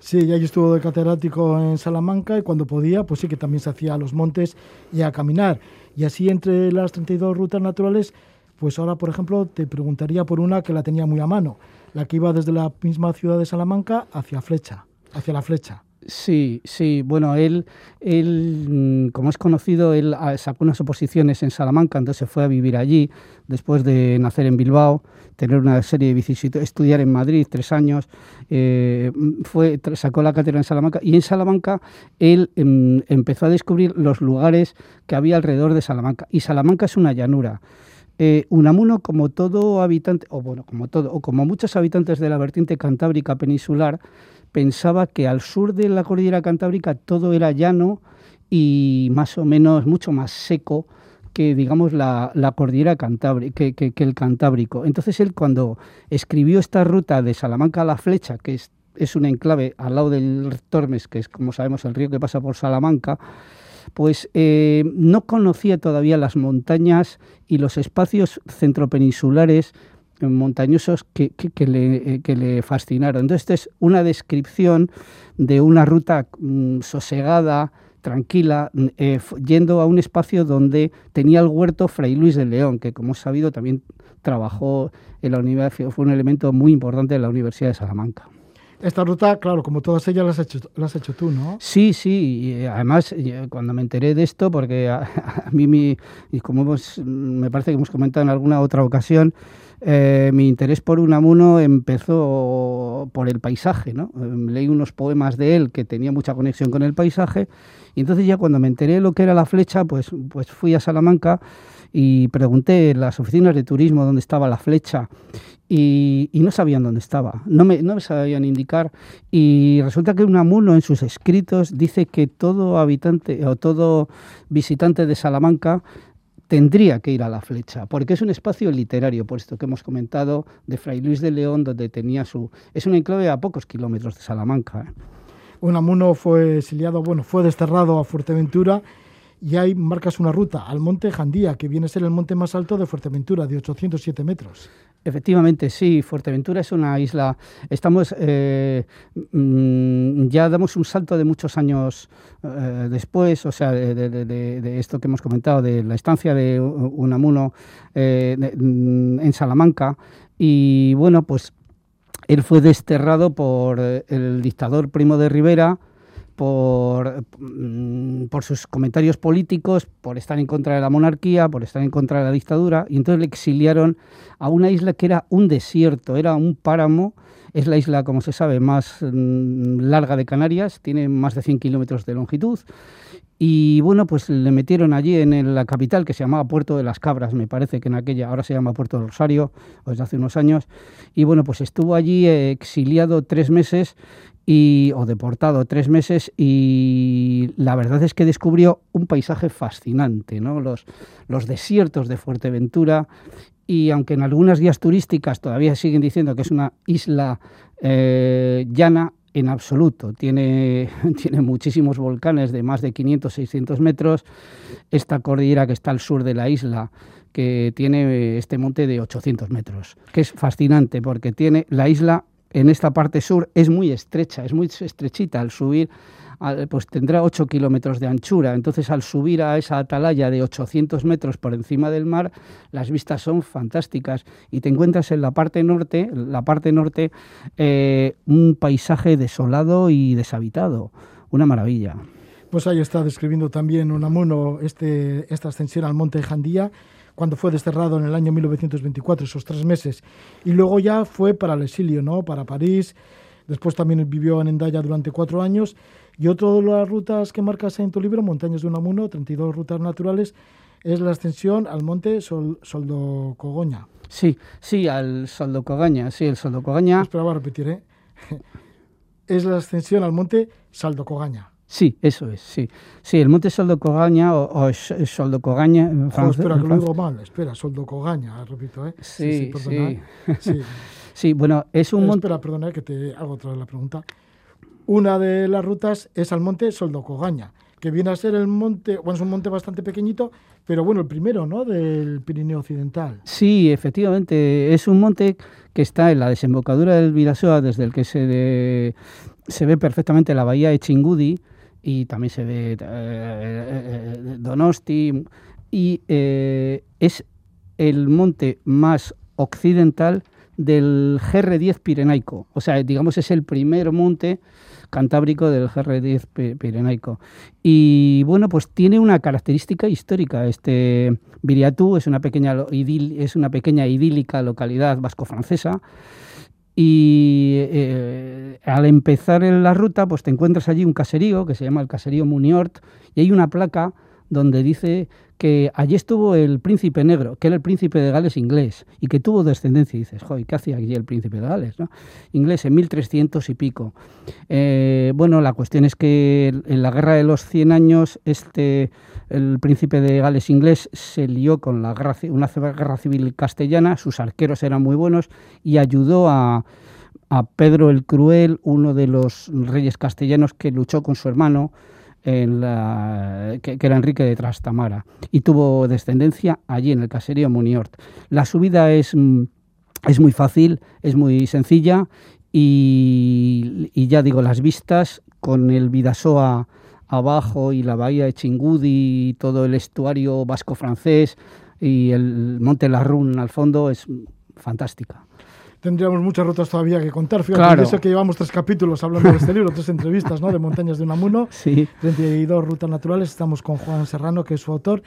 Sí, ya yo estuvo de catedrático en Salamanca y cuando podía, pues sí que también se hacía a los montes y a caminar. Y así entre las 32 rutas naturales, pues ahora, por ejemplo, te preguntaría por una que la tenía muy a mano, la que iba desde la misma ciudad de Salamanca hacia Flecha, hacia la Flecha. Sí, sí. Bueno, él, él, mm, como es conocido, él ah, sacó unas oposiciones en Salamanca, entonces fue a vivir allí, después de nacer en Bilbao, tener una serie de vicisitudes, estudiar en Madrid tres años, eh, fue, sacó la cátedra en Salamanca y en Salamanca él em, empezó a descubrir los lugares que había alrededor de Salamanca. Y Salamanca es una llanura. eh, Unamuno, como todo habitante, o bueno, como todo, o como muchos habitantes de la vertiente cantábrica peninsular, pensaba que al sur de la cordillera cantábrica todo era llano y más o menos mucho más seco que digamos la, cordillera cantábrica, que, que, el cantábrico. Entonces él cuando escribió esta ruta de Salamanca a la Flecha, que es, es un enclave al lado del Tormes, que es como sabemos el río que pasa por Salamanca, pues eh, no conocía todavía las montañas y los espacios centropeninsulares montañosos que, que, le, que, le, fascinaron. Entonces, esta es una descripción de una ruta mm, sosegada, tranquila, mm, eh, yendo a un espacio donde tenía el huerto Fray Luis de León, que como he sabido también trabajó en la universidad, fue un elemento muy importante de la Universidad de Salamanca. Esta ruta, claro, como todas ellas las has hecho, las has hecho tú, ¿no? Sí, sí. Y eh, además, eh, cuando me enteré de esto, porque a, mí, mi, y como hemos, me parece que hemos comentado en alguna otra ocasión, eh, mi interés por Unamuno empezó por el paisaje, ¿no? Leí unos poemas de él que tenía mucha conexión con el paisaje y entonces ya cuando me enteré de lo que era la flecha, pues, pues fui a Salamanca y pregunté en las oficinas de turismo dónde estaba la flecha y, no sabían dónde estaba, no me, no me sabían indicar. Y resulta que Unamuno en sus escritos dice que todo habitante o todo visitante de Salamanca tendría que ir a la flecha, porque es un espacio literario, por esto que hemos comentado, de Fray Luis de León, donde tenía su... Es un enclave a pocos kilómetros de Salamanca. ¿eh? Unamuno fue exiliado, bueno, fue desterrado a Fuerteventura y ahí marcas una ruta al monte Jandía, que viene a ser el monte más alto de Fuerteventura, de 807 metros. Efectivamente, sí, Fuerteventura es una isla. Estamos, eh, mm, ya damos un salto de muchos años eh, después, o sea, de, esto que hemos comentado, de la estancia de Unamuno eh, mm, en Salamanca. Y bueno, pues él fue desterrado por el dictador Primo de Rivera, por, mm, por, sus comentarios políticos, por estar en contra de la monarquía, por estar en contra de la dictadura, y entonces le exiliaron a una isla que era un desierto, era un páramo, es la isla, como se sabe, más mm, larga de Canarias, tiene más de 100 kilómetros de longitud, y bueno, pues le metieron allí en la capital, que se llamaba Puerto de las Cabras, me parece que en aquella, ahora se llama Puerto del Rosario, desde hace unos años. Y bueno, pues estuvo allí exiliado tres meses y, o deportado tres meses y la verdad es que descubrió un paisaje fascinante, ¿no? los desiertos de Fuerteventura y aunque en algunas guías turísticas todavía siguen diciendo que es una isla eh, llana, en absoluto. Tiene, tiene muchísimos volcanes de más de 500, 600 metros. Esta cordillera que está al sur de la isla, que tiene este monte de 800 metros, que es fascinante porque tiene la isla en esta parte sur es muy estrecha, es muy estrechita al subir pues tendrá 8 kilómetros de anchura. Entonces, al subir a esa atalaya de 800 metros por encima del mar, las vistas son fantásticas y te encuentras en la parte norte, la parte norte, eh, un paisaje desolado y deshabitado. Una maravilla. Pues ahí está describiendo también Unamuno este, esta ascensión al monte Jandía cuando fue desterrado en el año 1924, esos tres meses. Y luego ya fue para el exilio, ¿no? Para París. Después también vivió en Endaya durante cuatro años y otra de las rutas que marcas en tu libro, Montañas de Unamuno, 32 rutas naturales, es la ascensión al monte Sol, Soldo Cogoña. Sí, sí, al Soldo Cogaña, sí, el Soldo Cogaña. Espera, voy a repetir, ¿eh? es la ascensión al monte Saldo Cogaña. Sí, eso es, sí. Sí, el monte Soldo Cogaña o, Soldo Cogaña. espera, que lo digo mal. Espera, Soldo Cogaña, repito, ¿eh? Sí, sí, sí, ¿eh? sí. sí. bueno, es un monte. Espera, perdona, que te hago otra vez la pregunta. Una de las rutas es al monte Soldocogaña, que viene a ser el monte, bueno, es un monte bastante pequeñito, pero bueno, el primero, ¿no?, del Pirineo Occidental. Sí, efectivamente, es un monte que está en la desembocadura del Vidasoa, desde el que se, se ve perfectamente la bahía de Chingudi y también se ve eh, eh, Donosti, y eh, es el monte más occidental del GR10 Pirenaico. O sea, digamos, es el primer monte cantábrico del GR10 Pirenaico. Y bueno, pues tiene una característica histórica. Este Viriatú es una pequeña, es una pequeña idílica localidad vasco-francesa. Y eh, al empezar en la ruta, pues te encuentras allí un caserío que se llama el caserío Muniort y hay una placa donde dice que allí estuvo el príncipe negro, que era el príncipe de Gales inglés, y que tuvo descendencia. Y dices, joder, ¿qué hacía allí el príncipe de Gales? ¿no? Inglés en 1300 y pico. Eh, bueno, la cuestión es que en la guerra de los 100 años, este, el príncipe de Gales inglés se lió con la guerra, una guerra civil castellana, sus arqueros eran muy buenos, y ayudó a a Pedro el Cruel, uno de los reyes castellanos que luchó con su hermano, en la, que, era Enrique de Trastamara, y tuvo descendencia allí en el caserío Muniort. La subida es, mm, es muy fácil, es muy sencilla, y, ya digo, las vistas con el Vidasoa abajo y la bahía de Chingudi y todo el estuario vasco-francés y el monte Larrun al fondo es fantástica tendríamos muchas rutas todavía que contar. Fíjate, eso que llevamos tres capítulos hablando de este libro, tres entrevistas ¿no? de Montañas de Unamuno, sí. 32 rutas naturales. Estamos con Juan Serrano, que es su autor.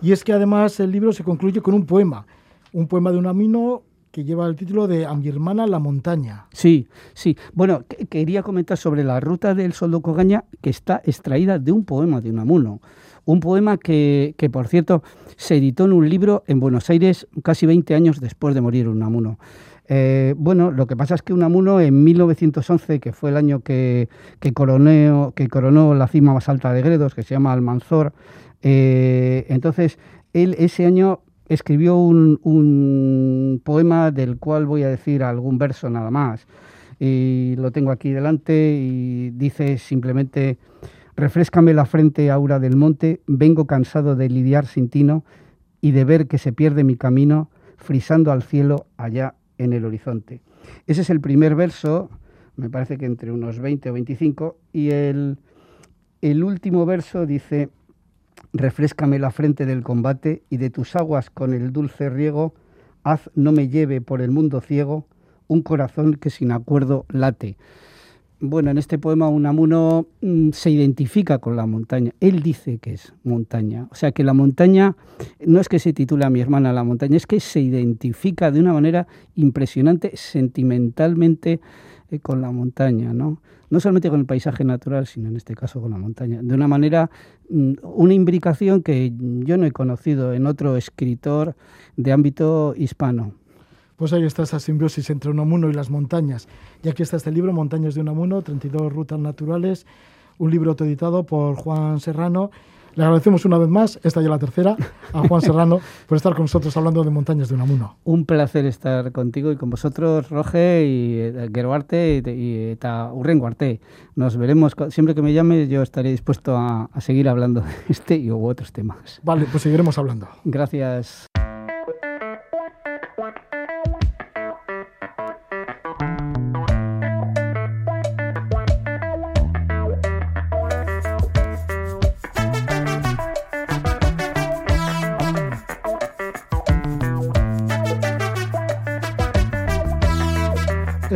Y es que además el libro se concluye con un poema, un poema de Unamuno que lleva el título de A mi hermana la montaña. Sí, sí. Bueno, quería comentar sobre la ruta del Soldo Cogaña, que está extraída de un poema de Unamuno. Un poema que, que, por cierto, se editó en un libro en Buenos Aires casi 20 años después de morir Unamuno. Eh, bueno, lo que pasa es que Unamuno en 1911, que fue el año que, coronó la cima más alta de Gredos, que se llama Almanzor, eh, entonces él ese año escribió un, un, poema del cual voy a decir algún verso nada más. Y lo tengo aquí delante y dice simplemente, refrescame la frente, aura del monte, vengo cansado de lidiar sin tino y de ver que se pierde mi camino, frisando al cielo allá en el horizonte. Ese es el primer verso, me parece que entre unos 20 o 25, y el, el último verso dice, refrescame la frente del combate y de tus aguas con el dulce riego, haz no me lleve por el mundo ciego un corazón que sin acuerdo late. Bueno, en este poema Unamuno mm, se identifica con la montaña. Él dice que es montaña. O sea que la montaña no es que se titule a mi hermana la montaña, es que se identifica de una manera impresionante, sentimentalmente, eh, con la montaña, ¿no? No solamente con el paisaje natural, sino en este caso con la montaña. De una manera, mm, una imbricación que yo no he conocido en otro escritor de ámbito hispano. Pues ahí está esa simbiosis entre Unamuno y las montañas. Y aquí está este libro, Montañas de Unamuno, 32 rutas naturales, un libro autoeditado por Juan Serrano. Le agradecemos una vez más, esta ya la tercera, a Juan Serrano por estar con nosotros hablando de Montañas de Unamuno. Un placer estar contigo y con vosotros, Roge, y eh, Geroarte y, y Nos veremos, siempre que me llame yo estaré dispuesto a, a seguir hablando de este y u otros temas. Vale, pues seguiremos hablando. Gracias.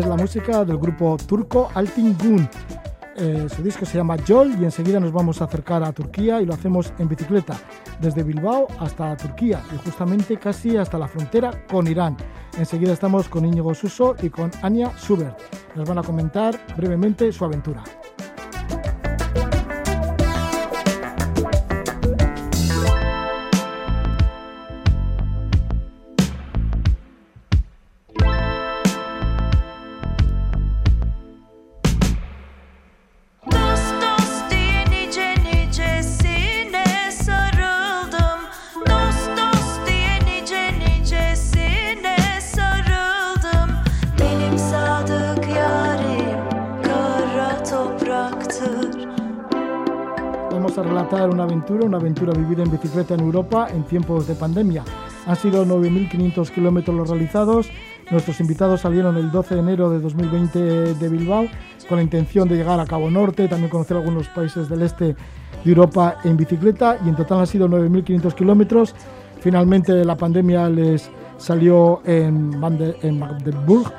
Es la música del grupo turco Altin Gun. Eh, su disco se llama Yol y enseguida nos vamos a acercar a Turquía y lo hacemos en bicicleta, desde Bilbao hasta Turquía y justamente casi hasta la frontera con Irán. Enseguida estamos con Íñigo Suso y con Anya Schubert. Nos van a comentar brevemente su aventura. Una aventura, una aventura vivida en bicicleta en Europa en tiempos de pandemia. Han sido 9.500 kilómetros los realizados. Nuestros invitados salieron el 12 de enero de 2020 de Bilbao con la intención de llegar a Cabo Norte, también conocer algunos países del este de Europa en bicicleta y en total han sido 9.500 kilómetros. Finalmente la pandemia les salió en, Magdeburg,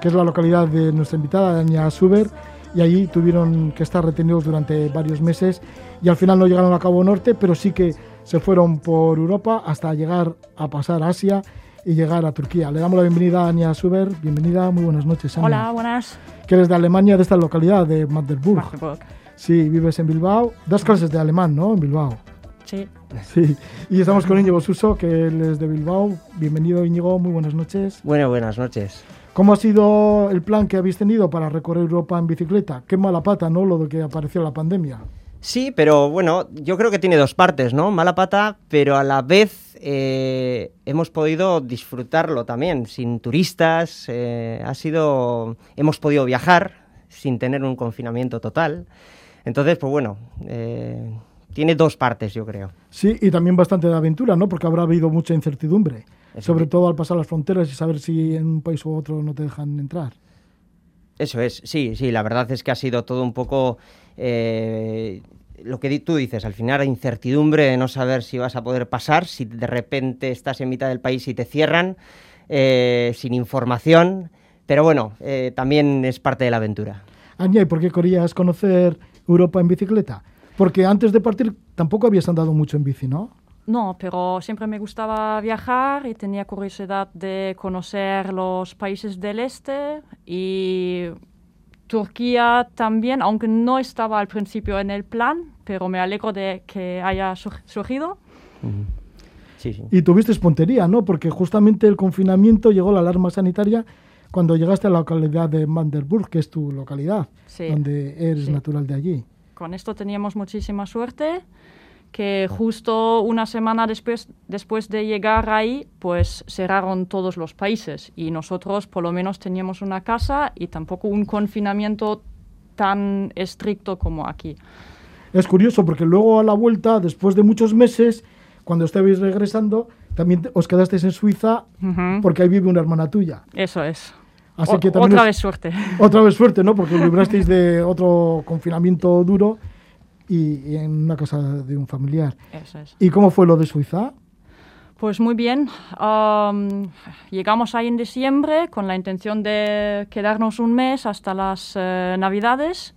que es la localidad de nuestra invitada, Dania Suber, y allí tuvieron que estar retenidos durante varios meses y al final no llegaron a Cabo Norte, pero sí que se fueron por Europa hasta llegar a pasar a Asia y llegar a Turquía. Le damos la bienvenida a Ania Suber. Bienvenida, muy buenas noches. Ania. Hola, buenas. Que eres de Alemania, de esta localidad, de Magdeburg. Magdeburg. Sí, vives en Bilbao. Das clases de alemán, ¿no? En Bilbao. Sí. Sí, y estamos con Íñigo Suso, que él es de Bilbao. Bienvenido Íñigo, muy buenas noches. Bueno, buenas noches. ¿Cómo ha sido el plan que habéis tenido para recorrer Europa en bicicleta? Qué mala pata, ¿no? Lo de que apareció la pandemia. Sí, pero bueno, yo creo que tiene dos partes, ¿no? Mala pata, pero a la vez eh, hemos podido disfrutarlo también, sin turistas, eh, ha sido, hemos podido viajar sin tener un confinamiento total. Entonces, pues bueno, eh, tiene dos partes, yo creo. Sí, y también bastante de aventura, ¿no? Porque habrá habido mucha incertidumbre, sobre todo al pasar las fronteras y saber si en un país u otro no te dejan entrar. Eso es, sí, sí, la verdad es que ha sido todo un poco eh, lo que tú dices, al final incertidumbre de no saber si vas a poder pasar, si de repente estás en mitad del país y te cierran, eh, sin información, pero bueno, eh, también es parte de la aventura. Anya, ¿y por qué querías conocer Europa en bicicleta? Porque antes de partir tampoco habías andado mucho en bici, ¿no? No, pero siempre me gustaba viajar y tenía curiosidad de conocer los países del este y Turquía también, aunque no estaba al principio en el plan, pero me alegro de que haya sur- surgido. Sí, sí. Y tuviste puntería, ¿no? Porque justamente el confinamiento llegó la alarma sanitaria cuando llegaste a la localidad de Manderburg, que es tu localidad, Sí. donde eres Sí. natural de allí. Con esto teníamos muchísima suerte, que justo una semana después, después de llegar ahí, pues cerraron todos los países y nosotros por lo menos teníamos una casa y tampoco un confinamiento tan estricto como aquí. Es curioso porque luego a la vuelta, después de muchos meses, cuando estabais regresando, también os quedasteis en Suiza porque ahí vive una hermana tuya. Eso es. Así O- que también otra vez suerte. Otra vez suerte, ¿no? Porque librasteis de otro confinamiento duro y, y en una casa de un familiar. Eso es. ¿Y cómo fue lo de Suiza? Pues muy bien. Am, llegamos ahí en diciembre con la intención de quedarnos un mes hasta las eh, Navidades.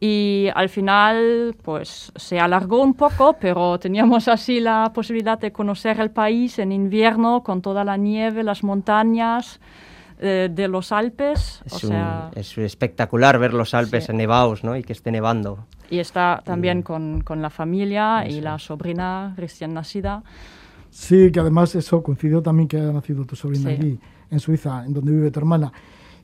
Y al final, pues se alargó un poco, pero teníamos así la posibilidad de conocer el país en invierno con toda la nieve, las montañas eh, de los Alpes. Es, o sea, un- es espectacular ver los Alpes Sí. nevados ¿no? y que esté nevando. y está también con, con la familia y la sobrina recién nacida. Sí, que además eso coincidió también que ha nacido tu sobrina Sí. allí, en Suiza, en donde vive tu hermana.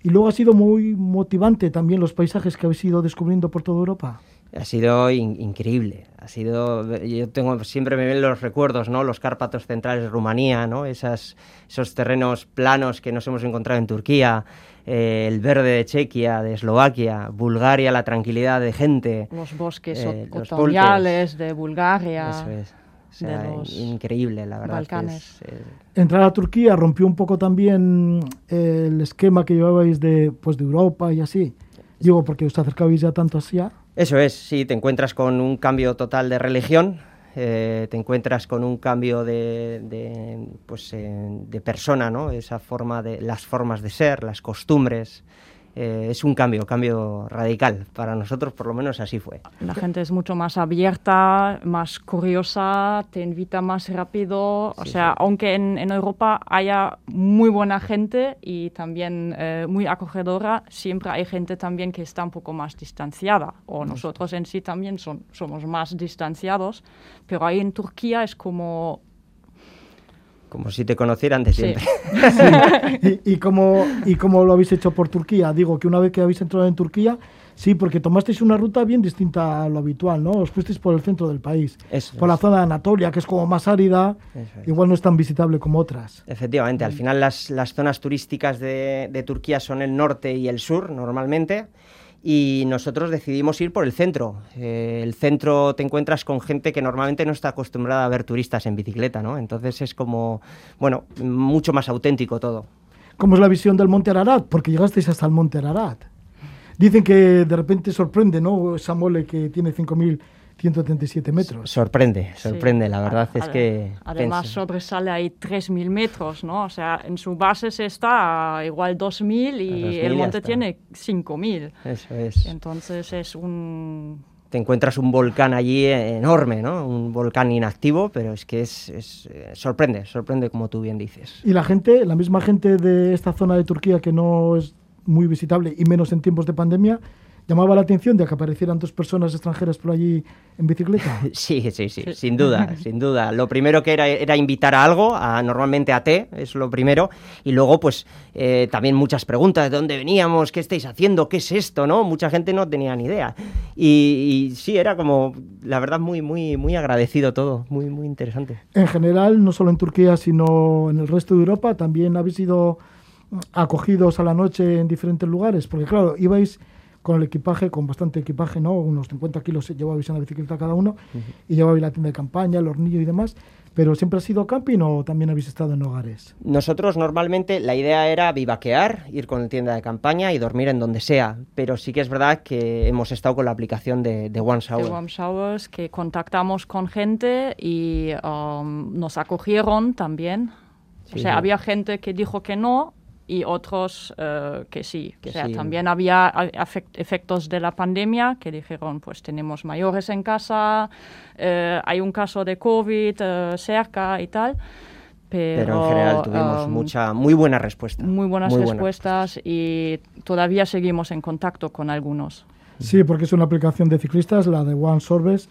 Y luego ha sido muy motivante también los paisajes que habéis ido descubriendo por toda Europa. Ha sido in- increíble. Ha sido, yo tengo siempre me ven los recuerdos, ¿no? Los Cárpatos centrales de Rumanía, ¿no? Esas, esos terrenos planos que nos hemos encontrado en Turquía, eh, el verde de Chequia, de Eslovaquia, Bulgaria, la tranquilidad de gente. Los bosques Eh, otoñales de Bulgaria. Eso es. O sea, de los increíble, la verdad. que Balcanes. es, eh, Entrar a Turquía rompió un poco también eh, el esquema que llevabais de, pues, de Europa y así. Digo, porque os acercabais ya tanto hacia... Eso es, sí, te encuentras con un cambio total de religión, eh, te encuentras con un cambio de, de, pues, eh, de persona, ¿no? Esa forma de, las formas de ser, las costumbres. Eh, es un cambio, cambio radical. Para nosotros, por lo menos, así fue. La gente es mucho más abierta, más curiosa, te invita más rápido. O sea, sí. aunque en, en Europa haya muy buena gente y también eh, muy acogedora, siempre hay gente también que está un poco más distanciada. O nosotros en sí también son, somos más distanciados. Pero ahí en Turquía es como... Como si te conocieran de Sí. siempre. ¿Y, y, cómo, ¿Y cómo lo habéis hecho por Turquía? Digo, que una vez que habéis entrado en Turquía, sí, porque tomasteis una ruta bien distinta a lo habitual, ¿no? Os fuisteis por el centro del país, Eso por la es. zona de Anatolia, que es como más árida, es. igual no es tan visitable como otras. Efectivamente, al final las, las zonas turísticas de, de Turquía son el norte y el sur normalmente y nosotros decidimos ir por el centro. Eh, el centro te encuentras con gente que normalmente no está acostumbrada a ver turistas en bicicleta, ¿no? Entonces es como, bueno, mucho más auténtico todo. ¿Cómo es la visión del Monte Ararat? Porque llegasteis hasta el Monte Ararat. Dicen que de repente sorprende, ¿no? Esa mole que tiene 5.137 metros. Sorprende, Sí. sorprende, la verdad A- es ade- que... Además sobresale ahí 3.000 metros, ¿no? O sea, en su base se está a igual 2.000 y 2.000 el monte tiene 5.000. Eso es. Entonces es un... te encuentras un volcán allí enorme, ¿no? Un volcán inactivo, pero es que es, es, eh, sorprende, sorprende como tú bien dices. Y la gente, la misma gente de esta zona de Turquía que no es muy visitable y menos en tiempos de pandemia, llamaba la atención de que aparecieran dos personas extranjeras por allí en bicicleta. Sí, sí, sí, sin duda, sin duda. Lo primero que era era invitar a algo, a, normalmente a té, es lo primero, y luego pues eh, también muchas preguntas, ¿de dónde veníamos? ¿Qué estáis haciendo? ¿Qué es esto? ¿no? Mucha gente no tenía ni idea. Y, y sí, era como, la verdad, muy, muy, muy agradecido todo, muy, muy interesante. En general, no solo en Turquía, sino en el resto de Europa, también habéis ido acogidos a la noche en diferentes lugares, porque claro, ibais con el equipaje, con bastante equipaje, ¿no? Unos 50 kilos llevabais en la bicicleta cada uno y llevabais la tienda de campaña, el hornillo y demás. ¿Pero siempre ha sido camping o también habéis estado en hogares? Nosotros normalmente la idea era vivaquear, ir con la tienda de campaña y dormir en donde sea. Pero sí que es verdad que hemos estado con la aplicación de, de One Shower. De One Showers, que contactamos con gente y um, nos acogieron también. o sea, había gente que dijo que no y otros uh, que sí. Que o sea, sí. también había efectos de la pandemia que dijeron, pues tenemos mayores en casa, uh, hay un caso de COVID uh, cerca y tal. Pero, pero, en general tuvimos um, mucha, muy buena respuesta. Muy buenas muy respuestas buena. y todavía seguimos en contacto con algunos. Sí, porque es una aplicación de ciclistas, la de One Sorbes,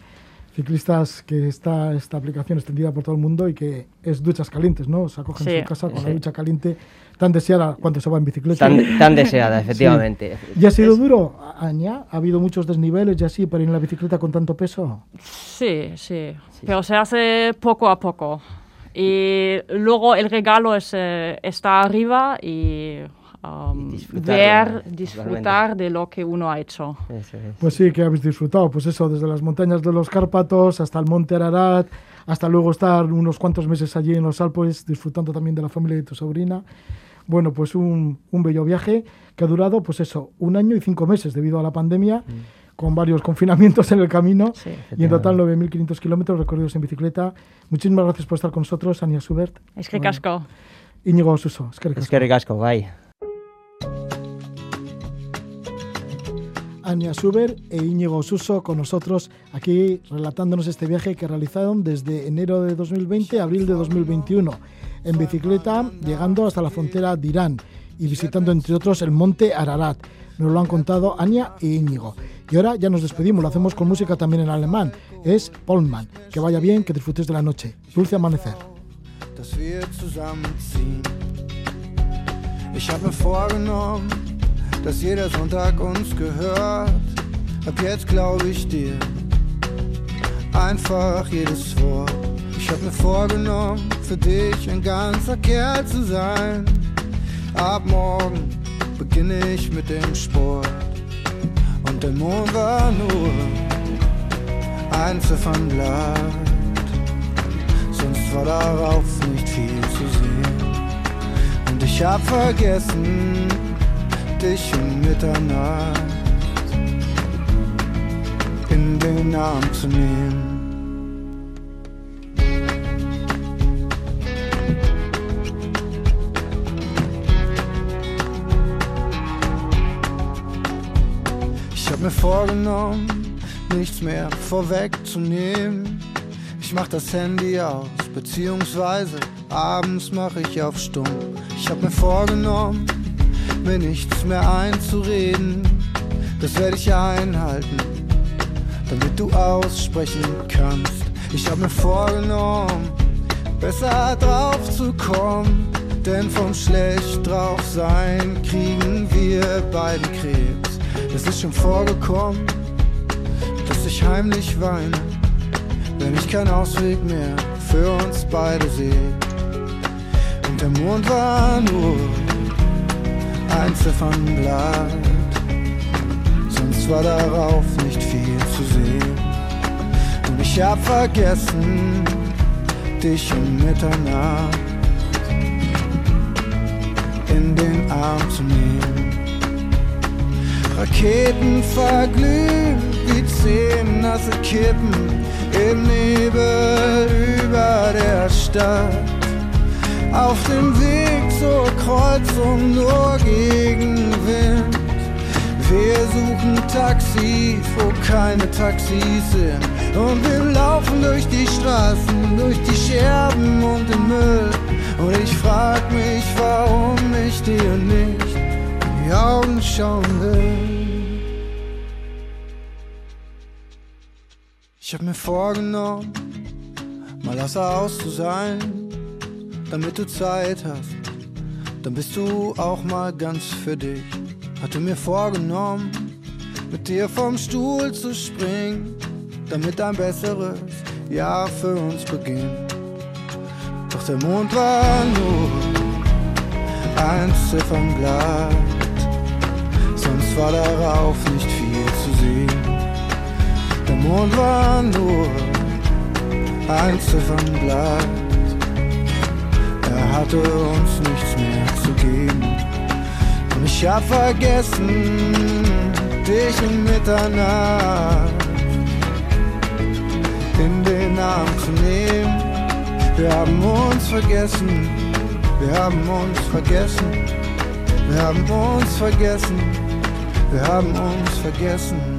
ciclistas que está esta aplicación extendida por todo el mundo y que es duchas calientes, ¿no? Se acogen sí, en su casa con sí. la ducha caliente tan deseada cuando se va en bicicleta. Tan, tan deseada, efectivamente. Sí. ¿Y ha sido duro, Aña? ¿Ha habido muchos desniveles y así para ir en la bicicleta con tanto peso? Sí, sí, sí. pero se hace poco a poco. Y luego el regalo es, eh, está arriba y Um, disfrutar, ver, disfrutar de lo que uno ha hecho. Eso es. Pues sí, que habéis disfrutado, pues eso, desde las montañas de los Cárpatos hasta el monte Ararat, hasta luego estar unos cuantos meses allí en los Alpes, disfrutando también de la familia de tu sobrina. Bueno, pues un, un bello viaje que ha durado, pues eso, un año y cinco meses debido a la pandemia. Mm con varios confinamientos en el camino sí, y en total 9.500 kilómetros recorridos en bicicleta. Muchísimas gracias por estar con nosotros, Ania Schubert. Es que casco. Íñigo Suso. Es que casco, bye. Ania Suber e Íñigo Suso con nosotros aquí relatándonos este viaje que realizaron desde enero de 2020 a abril de 2021 en bicicleta llegando hasta la frontera de Irán y visitando entre otros el monte Ararat. Nos lo han contado Ania e Íñigo. Y ahora ya nos despedimos, lo hacemos con música también en alemán. Es Polman. Que vaya bien, que disfrutes de la noche. Dulce amanecer. Ich habe vorgenommen, dass jeder Sonntag uns gehört. Ab jetzt glaube ich dir einfach jedes Wort. Ich habe mir vorgenommen, für dich ein ganzer Kerl zu sein. Ab morgen beginne ich mit dem Sport. Und der Mond war nur ein Ziffernblatt. Sonst war darauf nicht viel zu sehen. Und ich hab vergessen, dich um Mitternacht in den Arm zu nehmen. Ich hab mir vorgenommen, nichts mehr vorwegzunehmen. Ich mach das Handy aus, beziehungsweise abends mach ich auf stumm. Ich hab mir vorgenommen, mir nichts mehr einzureden. Das werde ich einhalten, damit du aussprechen kannst. Ich habe mir vorgenommen, besser drauf zu kommen. Denn vom schlecht drauf sein kriegen wir beiden Krebs. Es ist schon vorgekommen, dass ich heimlich weine, wenn ich keinen Ausweg mehr für uns beide sehe. Und der Mond war nur ein Ziffernblatt. Sonst war darauf nicht viel zu sehen. Und ich hab vergessen, dich um Mitternacht in den Arm zu nehmen. Raketen verglühen wie zehn nasse Kippen im Nebel über der Stadt auf dem Weg zur Kreuzung nur Gegenwind. Wir suchen Taxis, wo keine Taxis sind. Und wir laufen durch die Straßen, durch die Scherben und den Müll. Und ich frag mich, warum ich dir nicht in die Augen schauen will. Ich hab mir vorgenommen, mal außer Haus zu sein damit du Zeit hast. Dann bist du auch mal ganz für dich. Hatte mir vorgenommen, mit dir vom Stuhl zu springen, damit ein besseres Jahr für uns beginnt. Doch der Mond war nur ein Ziffernblatt, sonst war darauf nicht viel zu sehen. Der Mond war nur ein Ziffernblatt, er hatte uns nichts mehr zu geben. Und ich hab vergessen, dich in Mitternacht in den Arm zu nehmen. Wir haben uns vergessen, wir haben uns vergessen, wir haben uns vergessen, wir haben uns vergessen.